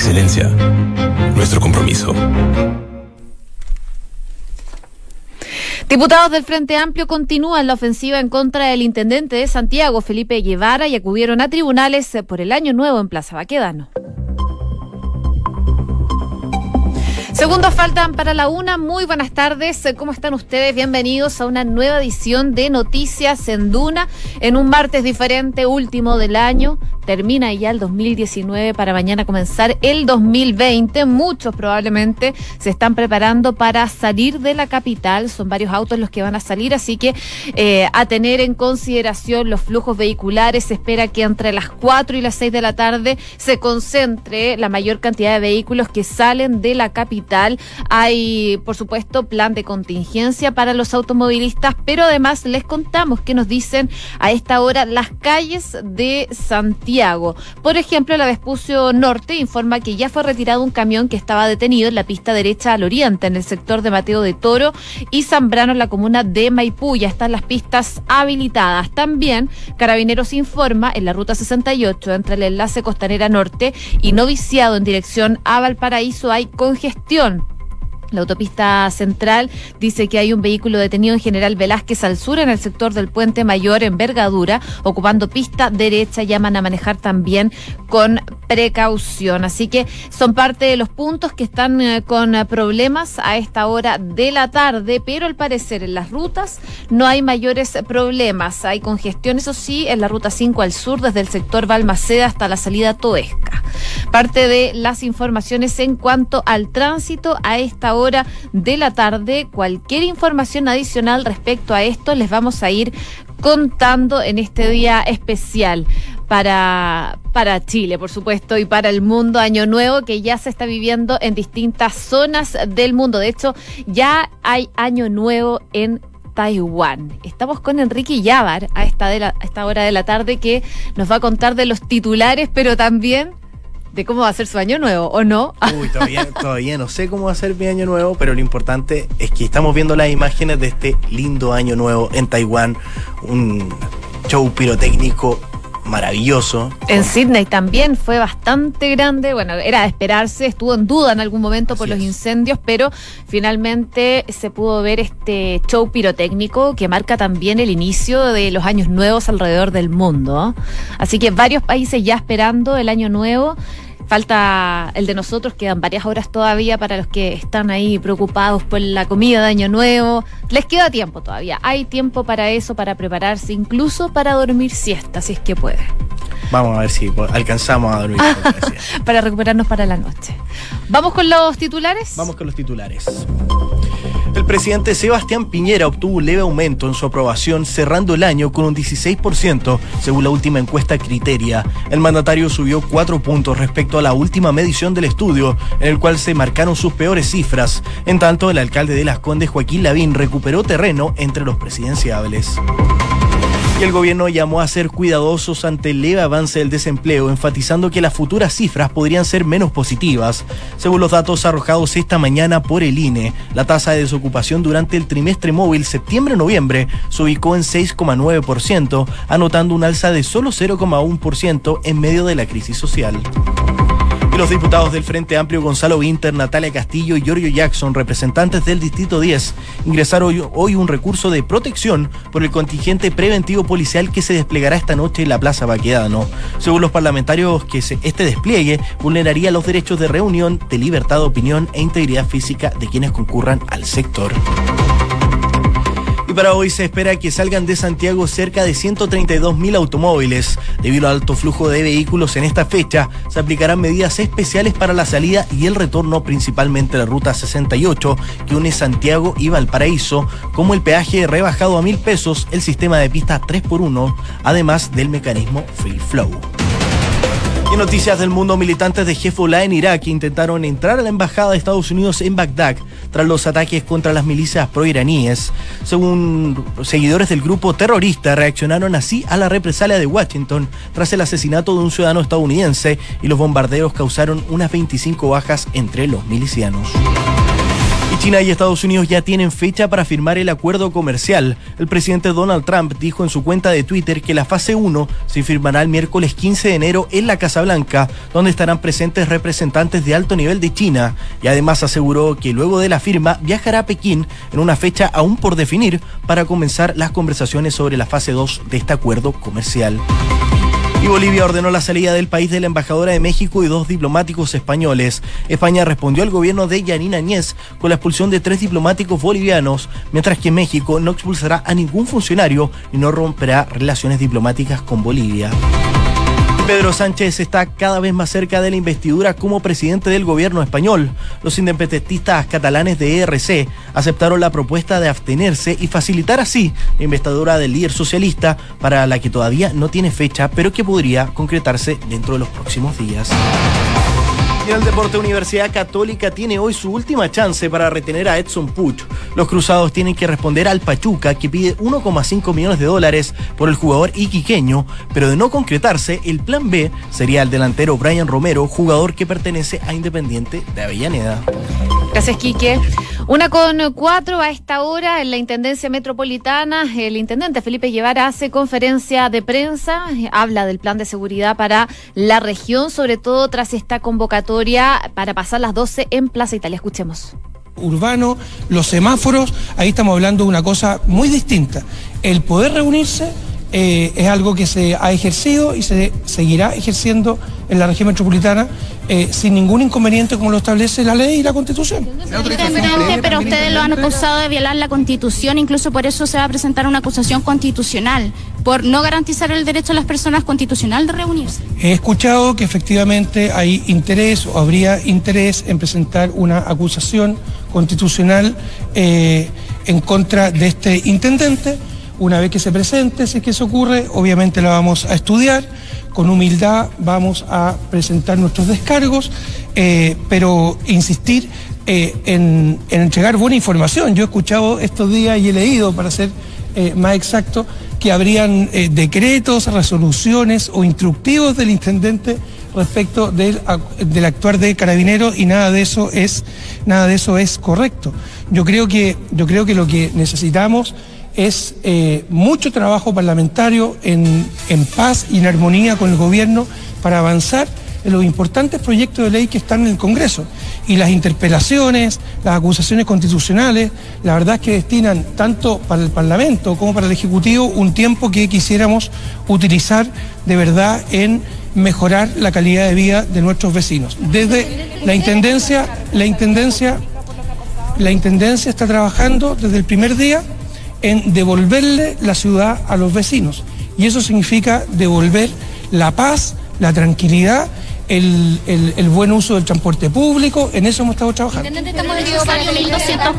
excelencia, nuestro compromiso. Diputados del Frente Amplio continúan la ofensiva en contra del intendente de Santiago, Felipe Guevara, y acudieron a tribunales por el año nuevo en Plaza Baquedano. Segundos faltan para la una. Muy buenas tardes. ¿Cómo están ustedes? Bienvenidos a una nueva edición de Noticias en Duna en un martes diferente, último del año. Termina ya el 2019 para mañana comenzar el 2020. Muchos probablemente se están preparando para salir de la capital. Son varios autos los que van a salir, así que eh, a tener en consideración los flujos vehiculares. Se espera que entre las 4 y las 6 de la tarde se concentre la mayor cantidad de vehículos que salen de la capital hay, por supuesto, plan de contingencia para los automovilistas, pero además les contamos que nos dicen a esta hora las calles de Santiago. Por ejemplo, la Vespucio Norte informa que ya fue retirado un camión que estaba detenido en la pista derecha al oriente, en el sector de Mateo de Toro y Zambrano, en la comuna de Maipú. Ya están las pistas habilitadas. También Carabineros informa en la ruta 68 entre el enlace Costanera Norte y Noviciado en dirección a Valparaíso hay congestión información la autopista central dice que hay un vehículo detenido en General Velázquez al sur en el sector del puente mayor envergadura, ocupando pista derecha. Llaman a manejar también con precaución. Así que son parte de los puntos que están eh, con problemas a esta hora de la tarde, pero al parecer en las rutas no hay mayores problemas. Hay congestión, eso sí, en la ruta 5 al sur, desde el sector Balmaceda hasta la salida Toesca. Parte de las informaciones en cuanto al tránsito a esta hora de la tarde. Cualquier información adicional respecto a esto les vamos a ir contando en este día especial para, para Chile, por supuesto, y para el mundo Año Nuevo que ya se está viviendo en distintas zonas del mundo. De hecho, ya hay Año Nuevo en Taiwán. Estamos con Enrique Yavar a esta, de a esta hora de la tarde que nos va a contar de los titulares, pero también de cómo va a ser su año nuevo, ¿o no? Uy, todavía, todavía no sé cómo va a ser mi año nuevo, pero lo importante es que estamos viendo las imágenes de este lindo año nuevo en Taiwán, un show pirotécnico maravilloso. En Sydney también fue bastante grande, bueno, era de esperarse, estuvo en duda en algún momento por los incendios, pero finalmente se pudo ver este show pirotécnico que marca también el inicio de los años nuevos alrededor del mundo. Así que varios países ya esperando el año nuevo. Falta el de nosotros, quedan varias horas todavía para los que están ahí preocupados por la comida de Año Nuevo. Les queda tiempo todavía. Hay tiempo para eso, para prepararse, incluso para dormir siesta, si es que puede. Vamos a ver si alcanzamos a dormir. para recuperarnos para la noche. ¿Vamos con los titulares? Vamos con los titulares. El presidente Sebastián Piñera obtuvo un leve aumento en su aprobación, cerrando el año con un 16%, según la última encuesta Criteria. El mandatario subió cuatro puntos respecto a la última medición del estudio, en el cual se marcaron sus peores cifras. En tanto, el alcalde de Las Condes, Joaquín Lavín, recuperó terreno entre los presidenciables y el gobierno llamó a ser cuidadosos ante el leve avance del desempleo, enfatizando que las futuras cifras podrían ser menos positivas. Según los datos arrojados esta mañana por el INE, la tasa de desocupación durante el trimestre móvil septiembre-noviembre se ubicó en 6,9%, anotando un alza de solo 0,1% en medio de la crisis social los diputados del Frente Amplio Gonzalo Winter, Natalia Castillo y Giorgio Jackson, representantes del Distrito 10, ingresaron hoy, un recurso de protección por el contingente preventivo policial que se desplegará esta noche en la Plaza Baquedano. Según los parlamentarios, que este despliegue vulneraría los derechos de reunión, de libertad de opinión e integridad física de quienes concurran al sector. Y para hoy se espera que salgan de Santiago cerca de 132 mil automóviles. Debido al alto flujo de vehículos en esta fecha, se aplicarán medidas especiales para la salida y el retorno, principalmente la ruta 68, que une Santiago y Valparaíso, como el peaje rebajado a mil pesos, el sistema de pista 3x1, además del mecanismo Free Flow. Y noticias del mundo, militantes de Hezbollah en Irak intentaron entrar a la embajada de Estados Unidos en Bagdad tras los ataques contra las milicias proiraníes. Según seguidores del grupo terrorista, reaccionaron así a la represalia de Washington tras el asesinato de un ciudadano estadounidense y los bombardeos causaron unas 25 bajas entre los milicianos. China y Estados Unidos ya tienen fecha para firmar el acuerdo comercial. El presidente Donald Trump dijo en su cuenta de Twitter que la fase 1 se firmará el miércoles 15 de enero en la Casa Blanca, donde estarán presentes representantes de alto nivel de China, y además aseguró que luego de la firma viajará a Pekín en una fecha aún por definir para comenzar las conversaciones sobre la fase 2 de este acuerdo comercial. Y Bolivia ordenó la salida del país de la embajadora de México y dos diplomáticos españoles. España respondió al gobierno de Yanina Añez con la expulsión de tres diplomáticos bolivianos, mientras que México no expulsará a ningún funcionario y no romperá relaciones diplomáticas con Bolivia. Pedro Sánchez está cada vez más cerca de la investidura como presidente del gobierno español. Los independentistas catalanes de ERC aceptaron la propuesta de abstenerse y facilitar así la investidura del líder socialista para la que todavía no tiene fecha, pero que podría concretarse dentro de los próximos días. El deporte Universidad Católica tiene hoy su última chance para retener a Edson Puch. Los cruzados tienen que responder al Pachuca que pide 1,5 millones de dólares por el jugador iquiqueño, pero de no concretarse, el plan B sería el delantero Brian Romero, jugador que pertenece a Independiente de Avellaneda. Gracias, Quique. Una con cuatro a esta hora en la Intendencia Metropolitana. El intendente Felipe Guevara hace conferencia de prensa, habla del plan de seguridad para la región, sobre todo tras esta convocatoria para pasar las 12 en Plaza Italia. Escuchemos urbano, los semáforos, ahí estamos hablando de una cosa muy distinta. El poder reunirse eh, es algo que se ha ejercido y se seguirá ejerciendo en la región metropolitana eh, sin ningún inconveniente como lo establece la ley y la constitución. Pero ustedes lo han acusado de violar la constitución, incluso por eso se va a presentar una acusación constitucional, por no garantizar el derecho a las personas constitucional de reunirse. He escuchado que efectivamente hay interés o habría interés en presentar una acusación constitucional eh, en contra de este intendente una vez que se presente, si es que eso ocurre, obviamente la vamos a estudiar, con humildad vamos a presentar nuestros descargos, eh, pero insistir eh, en, entregar buena información. Yo he escuchado estos días y he leído, para ser eh, más exacto, que habrían decretos, resoluciones o instructivos del intendente respecto del, del, actuar de carabineros y nada de eso es nada de eso es correcto. Yo creo que yo creo que lo que necesitamos es eh, mucho trabajo parlamentario en, paz y en armonía con el gobierno para avanzar en los importantes proyectos de ley que están en el Congreso. Y las interpelaciones, las acusaciones constitucionales, la verdad es que destinan tanto para el Parlamento como para el Ejecutivo un tiempo que quisiéramos utilizar de verdad en mejorar la calidad de vida de nuestros vecinos. Desde la Intendencia, la Intendencia, la Intendencia está trabajando desde el primer día en devolverle la ciudad a los vecinos. Y eso significa devolver la paz, la tranquilidad el, buen uso del transporte público, en eso hemos estado trabajando.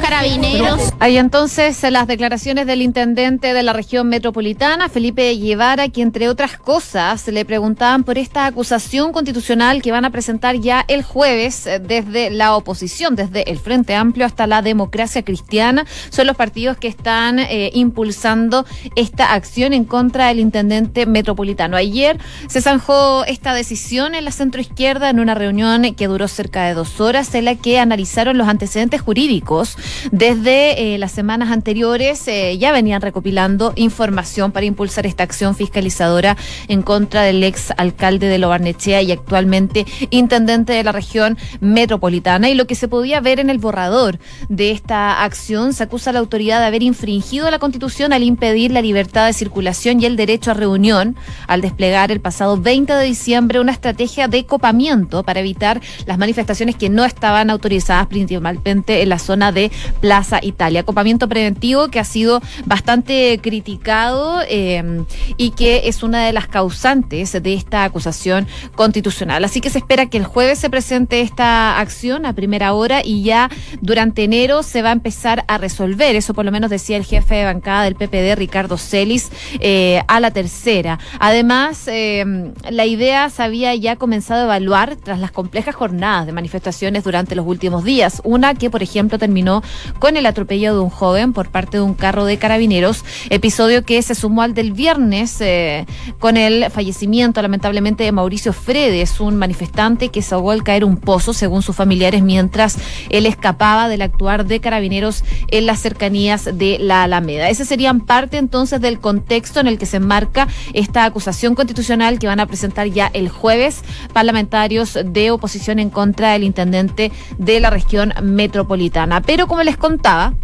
carabineros. Hay entonces las declaraciones del intendente de la región metropolitana, Felipe Guevara, que entre otras cosas le preguntaban por esta acusación constitucional que van a presentar ya el jueves eh, desde la oposición, desde el Frente Amplio hasta la democracia cristiana. Son los partidos que están eh, impulsando esta acción en contra del intendente metropolitano. Ayer se zanjó esta decisión en la centro izquierda en una reunión que duró cerca de dos horas en la que analizaron los antecedentes jurídicos. Desde eh, las semanas anteriores eh, ya venían recopilando información para impulsar esta acción fiscalizadora en contra del ex alcalde de Lobarnechea y actualmente intendente de la región metropolitana. Y lo que se podía ver en el borrador de esta acción se acusa a la autoridad de haber infringido la constitución al impedir la libertad de circulación y el derecho a reunión al desplegar el pasado 20 de diciembre una estrategia de copamiento para evitar las manifestaciones que no estaban autorizadas principalmente en la zona de Plaza Italia. Copamiento preventivo que ha sido bastante criticado eh, y que es una de las causantes de esta acusación constitucional. Así que se espera que el jueves se presente esta acción a primera hora y ya durante enero se va a empezar a resolver. Eso por lo menos decía el jefe de bancada del PPD, Ricardo Celis, eh, a la tercera. Además, eh, la idea se había ya comenzado evaluar tras las complejas jornadas de manifestaciones durante los últimos días. Una que, por ejemplo, terminó con el atropello de un joven por parte de un carro de carabineros, episodio que se sumó al del viernes eh, con el fallecimiento, lamentablemente, de Mauricio Fredes, un manifestante que se ahogó al caer un pozo, según sus familiares, mientras él escapaba del actuar de carabineros en las cercanías de la Alameda. Ese serían parte entonces del contexto en el que se enmarca esta acusación constitucional que van a presentar ya el jueves parlamentarios de oposición en contra del intendente de la región metropolitana. Pero como les contaba,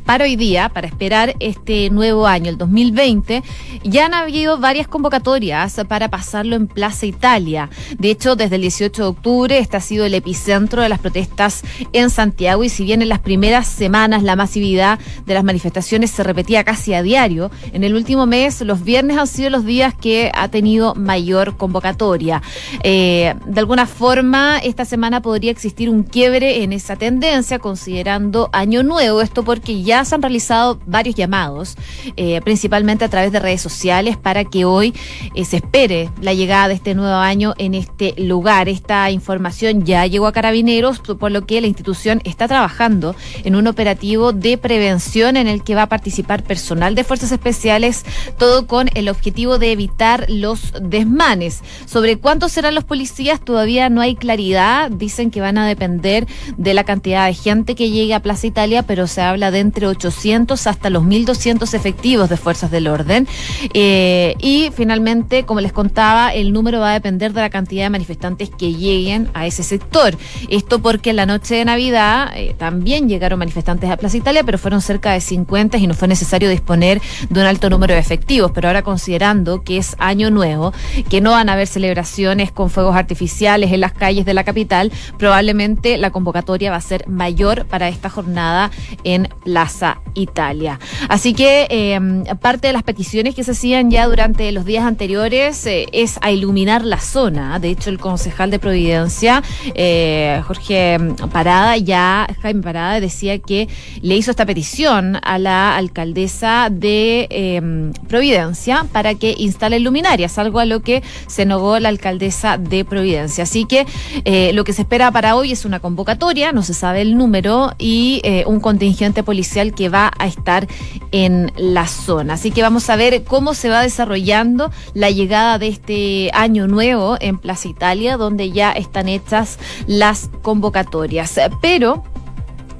para hoy día, para esperar este nuevo año, el 2020, ya han habido varias convocatorias para pasarlo en Plaza Italia. De hecho, desde el 18 de octubre, este ha sido el epicentro de las protestas en Santiago y si bien en las primeras semanas la masividad de las manifestaciones se repetía casi a diario, en el último mes los viernes han sido los días que ha tenido mayor convocatoria. Eh, de alguna forma, esta semana podría existir un quiebre en esa tendencia, considerando año nuevo, esto porque ya se han realizado varios llamados, eh, principalmente a través de redes sociales, para que hoy eh, se espere la llegada de este nuevo año en este lugar. Esta información ya llegó a Carabineros, por lo que la institución está trabajando en un operativo de prevención en el que va a participar personal de fuerzas especiales, todo con el objetivo de evitar los desmanes. Sobre cuántos serán los policías todavía no hay claridad. Dicen que van a depender de la cantidad de gente que llegue a Plaza Italia, pero se habla de entre 800 hasta los 1.200 efectivos de fuerzas del orden. Eh, y finalmente, como les contaba, el número va a depender de la cantidad de manifestantes que lleguen a ese sector. Esto porque en la noche de Navidad eh, también llegaron manifestantes a Plaza Italia, pero fueron cerca de 50 y no fue necesario disponer de un alto número de efectivos. Pero ahora considerando que es año nuevo, que no van a haber celebraciones con fuegos artificiales en las calles de la capital, probablemente la convocatoria va a ser mayor para esta jornada en Plaza Italia. Así que em, parte de las peticiones que se hacían ya durante los días anteriores eh, es a iluminar la zona. De hecho, el concejal de Providencia, eh, Jorge Parada, ya Jaime Parada, decía que le hizo esta petición a la alcaldesa de em, Providencia para que instale luminarias, algo a lo que se negó la alcaldesa de Providencia. Así que eh, lo que se espera para hoy es una convocatoria, no se sabe el número, y un contingente policial que va a estar en la zona. Así que vamos a ver cómo se va desarrollando la llegada de este año nuevo en Plaza Italia, donde ya están hechas las convocatorias. Pero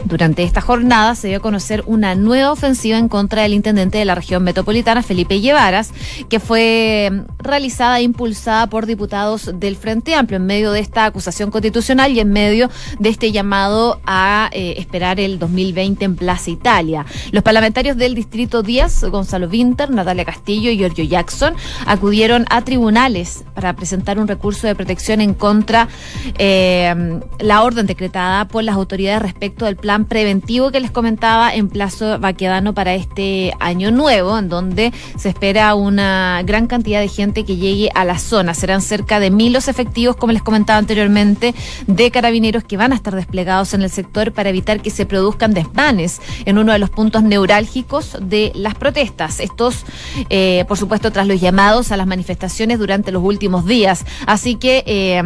durante esta jornada se dio a conocer una nueva ofensiva en contra del intendente de la región metropolitana, Felipe Llevaras, que fue mm, realizada e impulsada por diputados del Frente Amplio en medio de esta acusación constitucional y en medio de este llamado a eh, esperar el 2020 en Plaza Italia. Los parlamentarios del Distrito 10, Gonzalo Winter, Natalia Castillo y Giorgio Jackson, acudieron a tribunales para presentar un recurso de protección en contra eh, la orden decretada por las autoridades respecto del plan plan preventivo que les comentaba en Plazo Baquedano para este año nuevo, en donde se espera una gran cantidad de gente que llegue a la zona. Serán cerca de mil los efectivos, como les comentaba anteriormente, de carabineros que van a estar desplegados en el sector para evitar que se produzcan desmanes en uno de los puntos neurálgicos de las protestas. Estos, eh, por supuesto, tras los llamados a las manifestaciones durante los últimos días. Así que eh,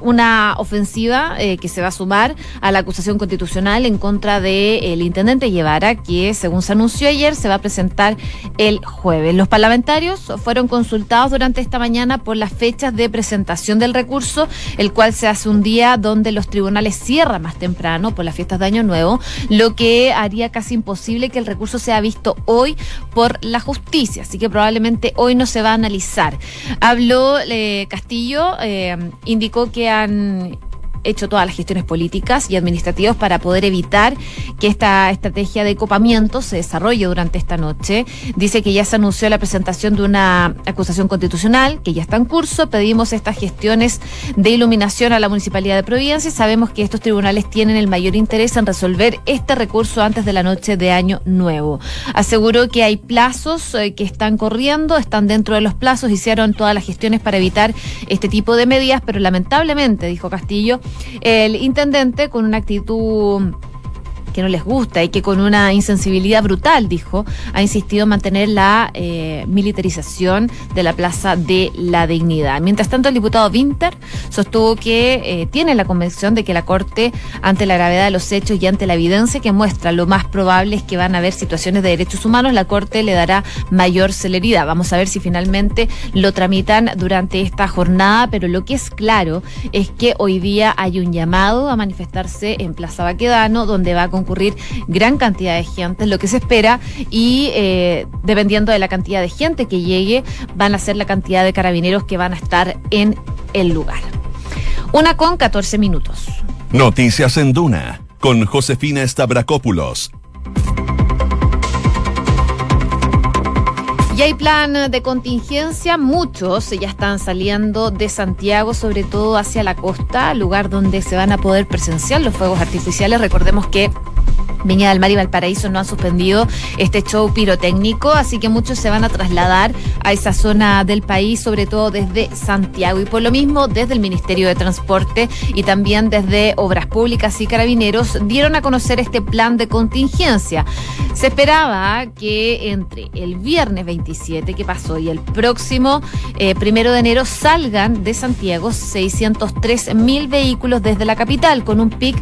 una ofensiva eh, que se va a sumar a la acusación constitucional en contra del intendente Guevara, que según se anunció ayer se va a presentar el jueves. Los parlamentarios fueron consultados durante esta mañana por las fechas de presentación del recurso, el cual se hace un día donde los tribunales cierran más temprano por las fiestas de Año Nuevo, lo que haría casi imposible que el recurso sea visto hoy por la justicia. Así que probablemente hoy no se va a analizar. Habló eh, Castillo, eh, indicó que han hecho todas las gestiones políticas y administrativas para poder evitar que esta estrategia de copamiento se desarrolle durante esta noche. Dice que ya se anunció la presentación de una acusación constitucional que ya está en curso. Pedimos estas gestiones de iluminación a la Municipalidad de Providencia sabemos que estos tribunales tienen el mayor interés en resolver este recurso antes de la noche de Año Nuevo. Aseguró que hay plazos eh, que están corriendo, están dentro de los plazos, hicieron todas las gestiones para evitar este tipo de medidas, pero lamentablemente, dijo Castillo, el intendente con una actitud que no les gusta y que con una insensibilidad brutal, dijo, ha insistido en mantener la eh, militarización de la Plaza de la Dignidad. Mientras tanto, el diputado Winter sostuvo que eh, tiene la convicción de que la Corte, ante la gravedad de los hechos y ante la evidencia que muestra, lo más probable es que van a haber situaciones de derechos humanos, la Corte le dará mayor celeridad. Vamos a ver si finalmente lo tramitan durante esta jornada, pero lo que es claro es que hoy día hay un llamado a manifestarse en Plaza Baquedano, donde va a concurrir gran cantidad de gente, lo que se espera, y eh, dependiendo de la cantidad de gente que llegue, van a ser la cantidad de carabineros que van a estar en el lugar. Una con 14 minutos. Noticias en Duna, con Josefina Stavrakopoulos Y hay plan de contingencia, muchos ya están saliendo de Santiago, sobre todo hacia la costa, lugar donde se van a poder presenciar los fuegos artificiales. Recordemos que Viña del Mar y Valparaíso no han suspendido este show pirotécnico, así que muchos se van a trasladar a esa zona del país, sobre todo desde Santiago. Y por lo mismo, desde el Ministerio de Transporte y también desde Obras Públicas y Carabineros dieron a conocer este plan de contingencia. Se esperaba que entre el viernes 27 que pasó y el próximo eh, primero de enero salgan de Santiago 603 mil vehículos desde la capital, con un pic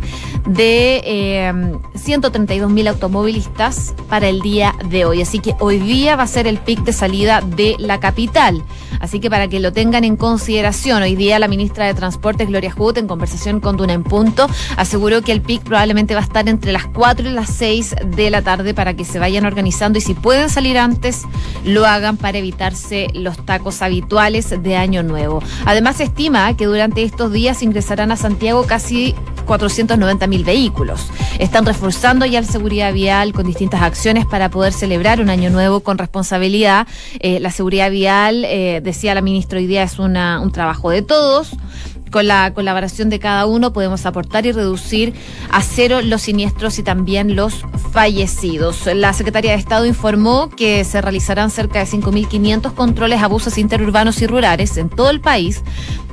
de eh, 130 132.000 automovilistas para el día de hoy. Así que hoy día va a ser el pic de salida de la capital. Así que para que lo tengan en consideración, hoy día la ministra de Transportes, Gloria Hood, en conversación con Duna en Punto, aseguró que el pic probablemente va a estar entre las 4 y las 6 de la tarde para que se vayan organizando y si pueden salir antes, lo hagan para evitarse los tacos habituales de Año Nuevo. Además, se estima que durante estos días ingresarán a Santiago casi 490.000 vehículos. Están reforzando ya la seguridad vial con distintas acciones para poder celebrar un año nuevo con responsabilidad. Eh, la seguridad vial, eh, decía la ministra hoy día, es una, un trabajo de todos. Con la colaboración de cada uno podemos aportar y reducir a cero los siniestros y también los fallecidos. La Secretaría de Estado informó que se realizarán cerca de 5.500 controles a buses interurbanos y rurales en todo el país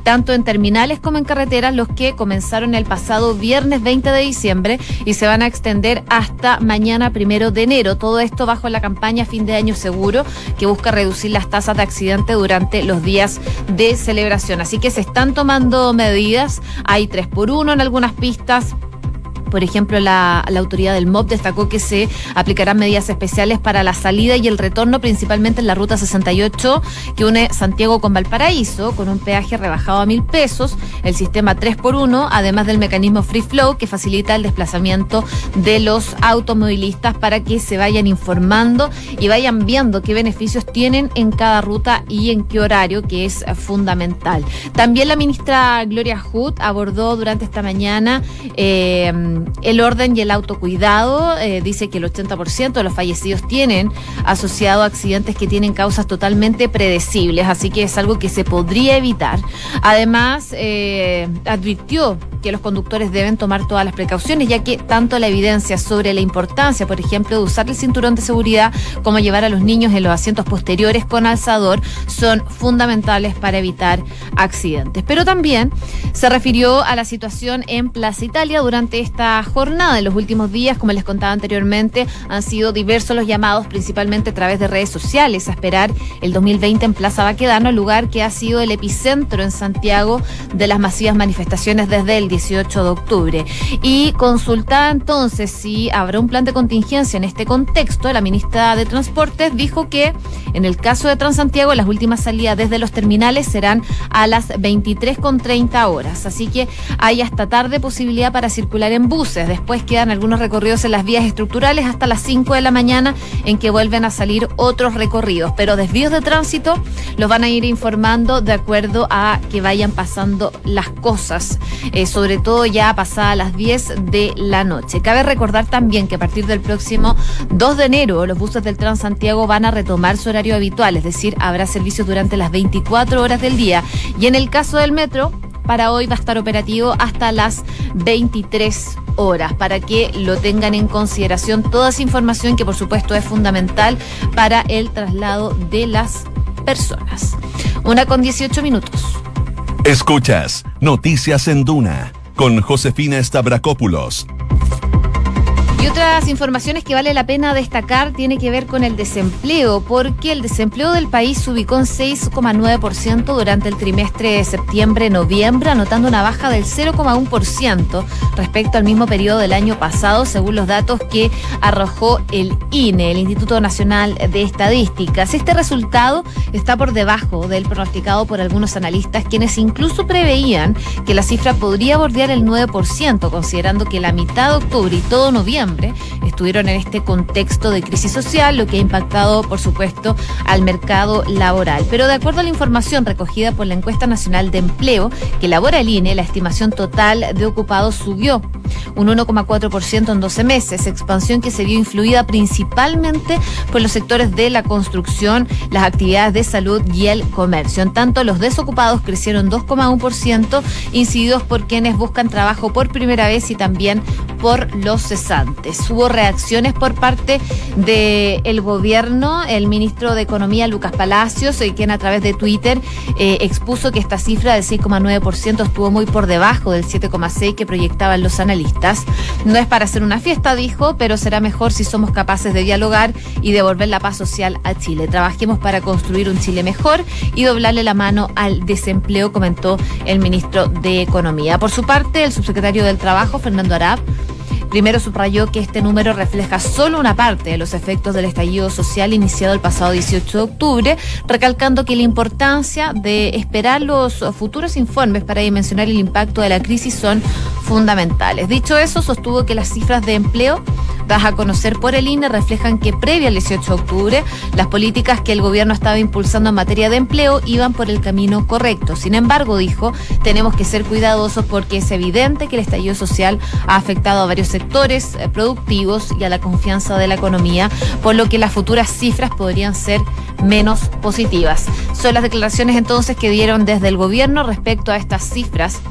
tanto en terminales como en carreteras, los que comenzaron el pasado viernes 20 de diciembre y se van a extender hasta mañana primero de enero. Todo esto bajo la campaña Fin de Año Seguro, que busca reducir las tasas de accidente durante los días de celebración. Así que se están tomando medidas. Hay tres por uno en algunas pistas por ejemplo, la, autoridad del MOP destacó que se aplicarán medidas especiales para la salida y el retorno, principalmente en la ruta 68 que une Santiago con Valparaíso, con un peaje rebajado a mil pesos, el sistema 3x1, además del mecanismo Free Flow que facilita el desplazamiento de los automovilistas para que se vayan informando y vayan viendo qué beneficios tienen en cada ruta y en qué horario, que es fundamental. También la ministra Gloria Hood abordó durante esta mañana eh, el orden y el autocuidado. Eh, dice que el 80% de los fallecidos tienen asociado accidentes que tienen causas totalmente predecibles, así que es algo que se podría evitar. Además, eh, advirtió que los conductores deben tomar todas las precauciones, ya que tanto la evidencia sobre la importancia, por ejemplo, de usar el cinturón de seguridad como llevar a los niños en los asientos posteriores con alzador son fundamentales para evitar accidentes. Pero también se refirió a la situación en Plaza Italia durante esta jornada. En los últimos días, como les contaba anteriormente, han sido diversos los llamados, principalmente a través de redes sociales, a esperar el 2020 en Plaza Baquedano, lugar que ha sido el epicentro en Santiago de las masivas manifestaciones desde el 18 de octubre. Y consultada entonces si habrá un plan de contingencia en este contexto, la ministra de Transportes dijo que en el caso de Transantiago las últimas salidas desde los terminales serán a las 23.30 horas. Así que hay hasta tarde posibilidad para circular en Después quedan algunos recorridos en las vías estructurales hasta las 5 de la mañana en que vuelven a salir otros recorridos. Pero desvíos de tránsito los van a ir informando de acuerdo a que vayan pasando las cosas. Eh, sobre todo ya pasada las 10 de la noche. Cabe recordar también que a partir del próximo 2 de enero los buses del Transantiago van a retomar su horario habitual, es decir, habrá servicios durante las 24 horas del día. Y en el caso del metro, para hoy va a estar operativo hasta las 23 horas, para que lo tengan en consideración toda esa información que por supuesto es fundamental para el traslado de las personas. Una con 18 minutos. Escuchas Noticias en Duna con Josefina Stavrakopoulos Y otras informaciones que vale la pena destacar tiene que ver con el desempleo, porque el desempleo del país se ubicó en 6,9% durante el trimestre de septiembre-noviembre, anotando una baja del 0,1% respecto al mismo periodo del año pasado, según los datos que arrojó el INE, el Instituto Nacional de Estadísticas. Este resultado está por debajo del pronosticado por algunos analistas, quienes incluso preveían que la cifra podría bordear el 9%, considerando que la mitad de octubre y todo noviembre estuvieron en este contexto de crisis social, lo que ha impactado, por supuesto, al mercado laboral. Pero de acuerdo a la información recogida por la encuesta nacional de empleo que elabora el INE, la estimación total de ocupados subió un 1,4% en 12 meses, expansión que se vio influida principalmente por los sectores de la construcción, las actividades de salud y el comercio. En tanto, los desocupados crecieron 2,1%, incididos por quienes buscan trabajo por primera vez y también por los cesantes. Hubo reacciones por parte del gobierno, el ministro de Economía, Lucas Palacios, eh, quien a través de Twitter eh, expuso que esta cifra del 6,9% estuvo muy por debajo del 7,6% que proyectaban los analistas. No es para hacer una fiesta, dijo, pero será mejor si somos capaces de dialogar y devolver la paz social a Chile. Trabajemos para construir un Chile mejor y doblarle la mano al desempleo, comentó el ministro de Economía. Por su parte, el subsecretario del Trabajo, Fernando Arab, Primero subrayó que este número refleja solo una parte de los efectos del estallido social iniciado el pasado 18 de octubre, recalcando que la importancia de esperar los futuros informes para dimensionar el impacto de la crisis son fundamentales. Dicho eso, sostuvo que las cifras de empleo dadas a conocer por el INE reflejan que previo al 18 de octubre las políticas que el gobierno estaba impulsando en materia de empleo iban por el camino correcto. Sin embargo, dijo, tenemos que ser cuidadosos porque es evidente que el estallido social ha afectado a varios sectores eh, productivos y a la confianza de la economía, por lo que las futuras cifras podrían ser menos positivas. Son las declaraciones entonces que dieron desde el gobierno respecto a estas cifras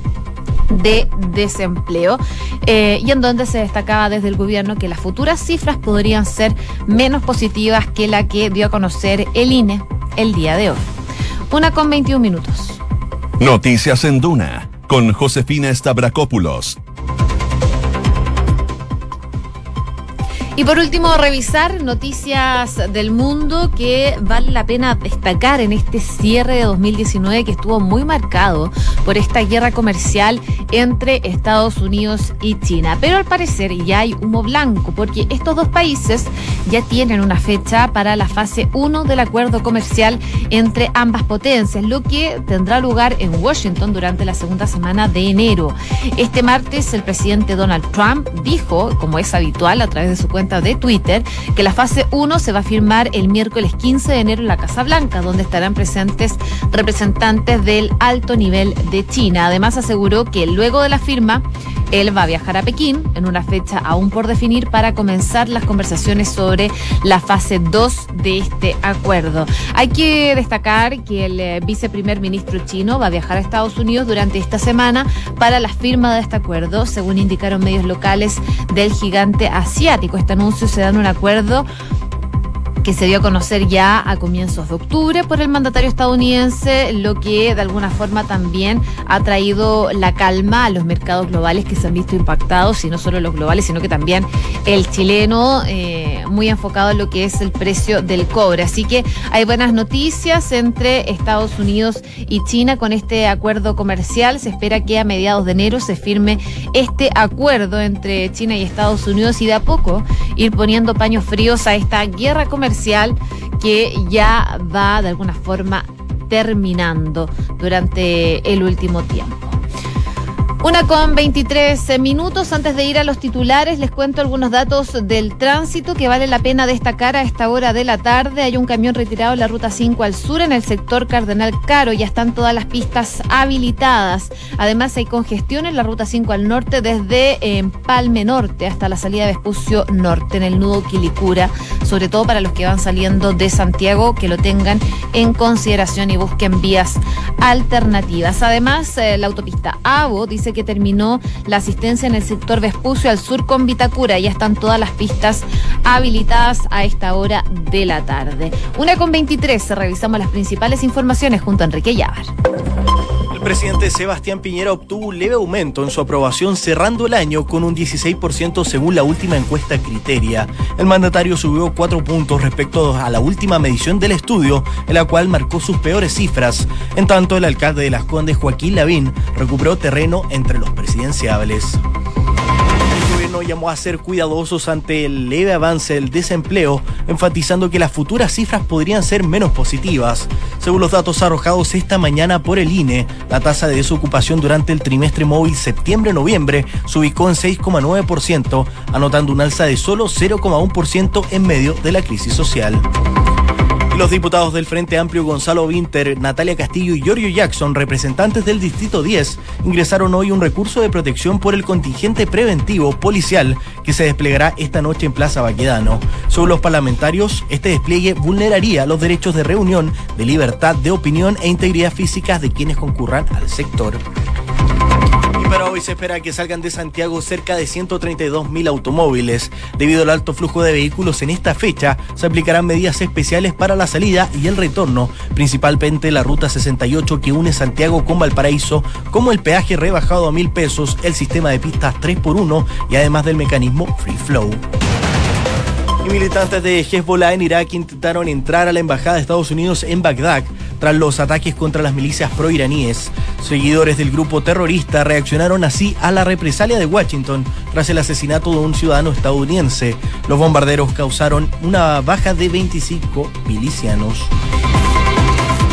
de desempleo eh, y en donde se destacaba desde el gobierno que las futuras cifras podrían ser menos positivas que la que dio a conocer el INE el día de hoy. Una con 21 minutos. Noticias en Duna con Josefina Stavrakopoulos Y por último, revisar noticias del mundo que vale la pena destacar en este cierre de 2019 que estuvo muy marcado por esta guerra comercial entre Estados Unidos y China. Pero al parecer ya hay humo blanco porque estos dos países ya tienen una fecha para la fase 1 del acuerdo comercial entre ambas potencias, lo que tendrá lugar en Washington durante la segunda semana de enero. Este martes el presidente Donald Trump dijo, como es habitual a través de su cuenta de Twitter que la fase 1 se va a firmar el miércoles 15 de enero en la Casa Blanca, donde estarán presentes representantes del alto nivel de China. Además aseguró que luego de la firma, él va a viajar a Pekín en una fecha aún por definir para comenzar las conversaciones sobre la fase 2 de este acuerdo. Hay que destacar que el eh, viceprimer ministro chino va a viajar a Estados Unidos durante esta semana para la firma de este acuerdo, según indicaron medios locales del gigante asiático. Esta se dan un acuerdo que se dio a conocer ya a comienzos de octubre por el mandatario estadounidense, lo que de alguna forma también ha traído la calma a los mercados globales que se han visto impactados, y no solo los globales, sino que también el chileno, eh, muy enfocado en lo que es el precio del cobre. Así que hay buenas noticias entre Estados Unidos y China con este acuerdo comercial. Se espera que a mediados de enero se firme este acuerdo entre China y Estados Unidos y de a poco ir poniendo paños fríos a esta guerra comercial que ya va de alguna forma terminando durante el último tiempo. Una con 23 minutos. Antes de ir a los titulares, les cuento algunos datos del tránsito que vale la pena destacar a esta hora de la tarde. Hay un camión retirado en la ruta 5 al sur, en el sector Cardenal Caro. Ya están todas las pistas habilitadas. Además, hay congestión en la ruta 5 al norte, desde Palme Norte hasta la salida de Vespucio Norte, en el nudo Quilicura. Sobre todo para los que van saliendo de Santiago, que lo tengan en consideración y busquen vías alternativas. Además, eh, la autopista AVO dice que terminó la asistencia en el sector Vespucio al sur con Vitacura. Ya están todas las pistas habilitadas a esta hora de la tarde. Una con 23, revisamos las principales informaciones junto a Enrique Llávar. El presidente Sebastián Piñera obtuvo un leve aumento en su aprobación cerrando el año con un 16% según la última encuesta Criteria. El mandatario subió cuatro puntos respecto a la última medición del estudio, en la cual marcó sus peores cifras. En tanto, el alcalde de Las Condes, Joaquín Lavín, recuperó terreno entre los presidenciables llamó a ser cuidadosos ante el leve avance del desempleo, enfatizando que las futuras cifras podrían ser menos positivas. Según los datos arrojados esta mañana por el INE, la tasa de desocupación durante el trimestre móvil septiembre-noviembre se ubicó en 6,9%, anotando un alza de solo 0,1% en medio de la crisis social. Los diputados del Frente Amplio Gonzalo Winter, Natalia Castillo y Giorgio Jackson, representantes del Distrito 10, ingresaron hoy un recurso de protección por el contingente preventivo policial que se desplegará esta noche en Plaza Baquedano. Según los parlamentarios, este despliegue vulneraría los derechos de reunión, de libertad de opinión e integridad física de quienes concurran al sector hoy se espera que salgan de Santiago cerca de 132.000 automóviles. Debido al alto flujo de vehículos en esta fecha, se aplicarán medidas especiales para la salida y el retorno, principalmente la ruta 68 que une Santiago con Valparaíso, como el peaje rebajado a mil pesos, el sistema de pistas 3x1 y además del mecanismo Free Flow militantes de Hezbollah en Irak intentaron entrar a la embajada de Estados Unidos en Bagdad tras los ataques contra las milicias pro-iraníes. Seguidores del grupo terrorista reaccionaron así a la represalia de Washington tras el asesinato de un ciudadano estadounidense. Los bombarderos causaron una baja de 25 milicianos.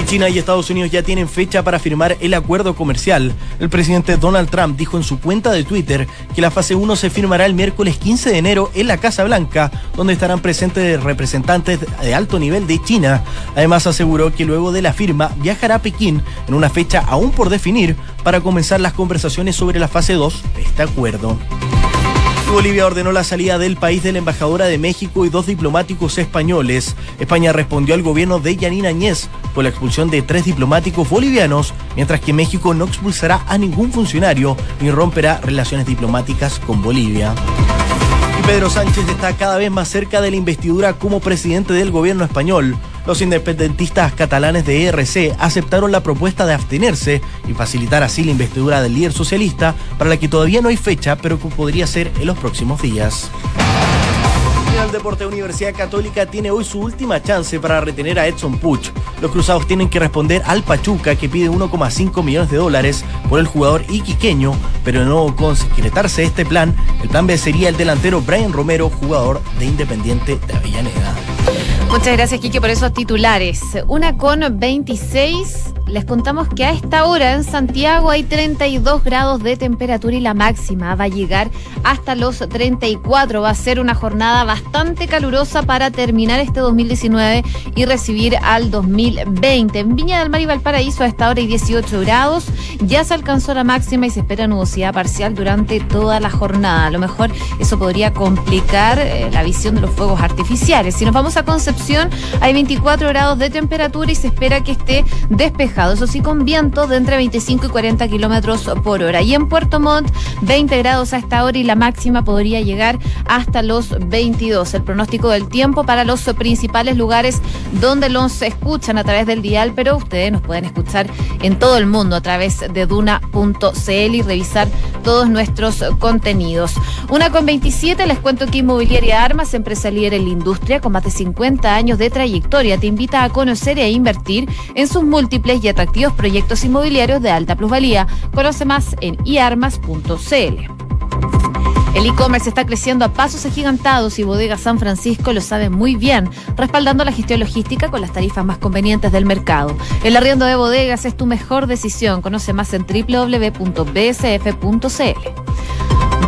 China y Estados Unidos ya tienen fecha para firmar el acuerdo comercial. El presidente Donald Trump dijo en su cuenta de Twitter que la fase 1 se firmará el miércoles 15 de enero en la Casa Blanca, donde estarán presentes representantes de alto nivel de China. Además aseguró que luego de la firma viajará a Pekín en una fecha aún por definir para comenzar las conversaciones sobre la fase 2 de este acuerdo. Bolivia ordenó la salida del país de la embajadora de México y dos diplomáticos españoles. España respondió al gobierno de Yanina Añez por la expulsión de tres diplomáticos bolivianos, mientras que México no expulsará a ningún funcionario ni romperá relaciones diplomáticas con Bolivia. Pedro Sánchez está cada vez más cerca de la investidura como presidente del gobierno español. Los independentistas catalanes de ERC aceptaron la propuesta de abstenerse y facilitar así la investidura del líder socialista, para la que todavía no hay fecha, pero que podría ser en los próximos días. El Deporte Universidad Católica tiene hoy su última chance para retener a Edson Puch. Los cruzados tienen que responder al Pachuca que pide 1,5 millones de dólares por el jugador iquiqueño, pero no concretarse este plan, el plan B sería el delantero Brian Romero, jugador de Independiente de Avellaneda. Muchas gracias, Kike, por esos titulares. Una con 26. Les contamos que a esta hora en Santiago hay 32 grados de temperatura y la máxima va a llegar hasta los 34. Va a ser una jornada bastante calurosa para terminar este 2019 y recibir al 2020. En Viña del Mar y Valparaíso a esta hora hay 18 grados. Ya se alcanzó la máxima y se espera nubosidad parcial durante toda la jornada. A lo mejor eso podría complicar eh, la visión de los fuegos artificiales. Si nos vamos a Concepción, hay 24 grados de temperatura y se espera que esté despejado, eso sí, con viento de entre 25 y 40 kilómetros por hora. Y en Puerto Montt, 20 grados a esta hora y la máxima podría llegar hasta los 22. El pronóstico del tiempo para los principales lugares donde los escuchan a través del dial, pero ustedes nos pueden escuchar en todo el mundo a través de duna.cl y revisar todos nuestros contenidos. Una con 27, les cuento que Inmobiliaria Armas, empresa líder en la industria con más de 50 años de trayectoria, te invita a conocer e invertir en sus múltiples y atractivos proyectos inmobiliarios de alta plusvalía. Conoce más en iarmas.cl. El e-commerce está creciendo a pasos agigantados y Bodega San Francisco lo sabe muy bien, respaldando la gestión logística con las tarifas más convenientes del mercado. El arriendo de bodegas es tu mejor decisión. Conoce más en www.bsf.cl.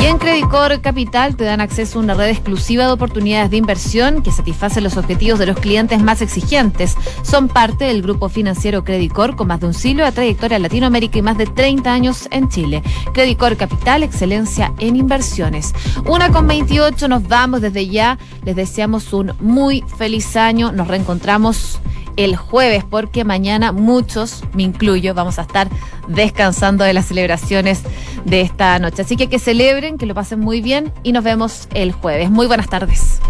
Y en Credicor Capital te dan acceso a una red exclusiva de oportunidades de inversión que satisface los objetivos de los clientes más exigentes. Son parte del grupo financiero Credicor con más de un siglo de trayectoria en Latinoamérica y más de 30 años en Chile. Credicor Capital, excelencia en inversiones. Una con 28, nos vamos desde ya. Les deseamos un muy feliz año. Nos reencontramos el jueves, porque mañana muchos, me incluyo, vamos a estar descansando de las celebraciones de esta noche. Así que que celebren, que lo pasen muy bien y nos vemos el jueves. Muy buenas tardes.